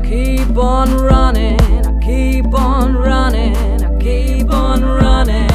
I keep on running, I keep on running, I keep on running.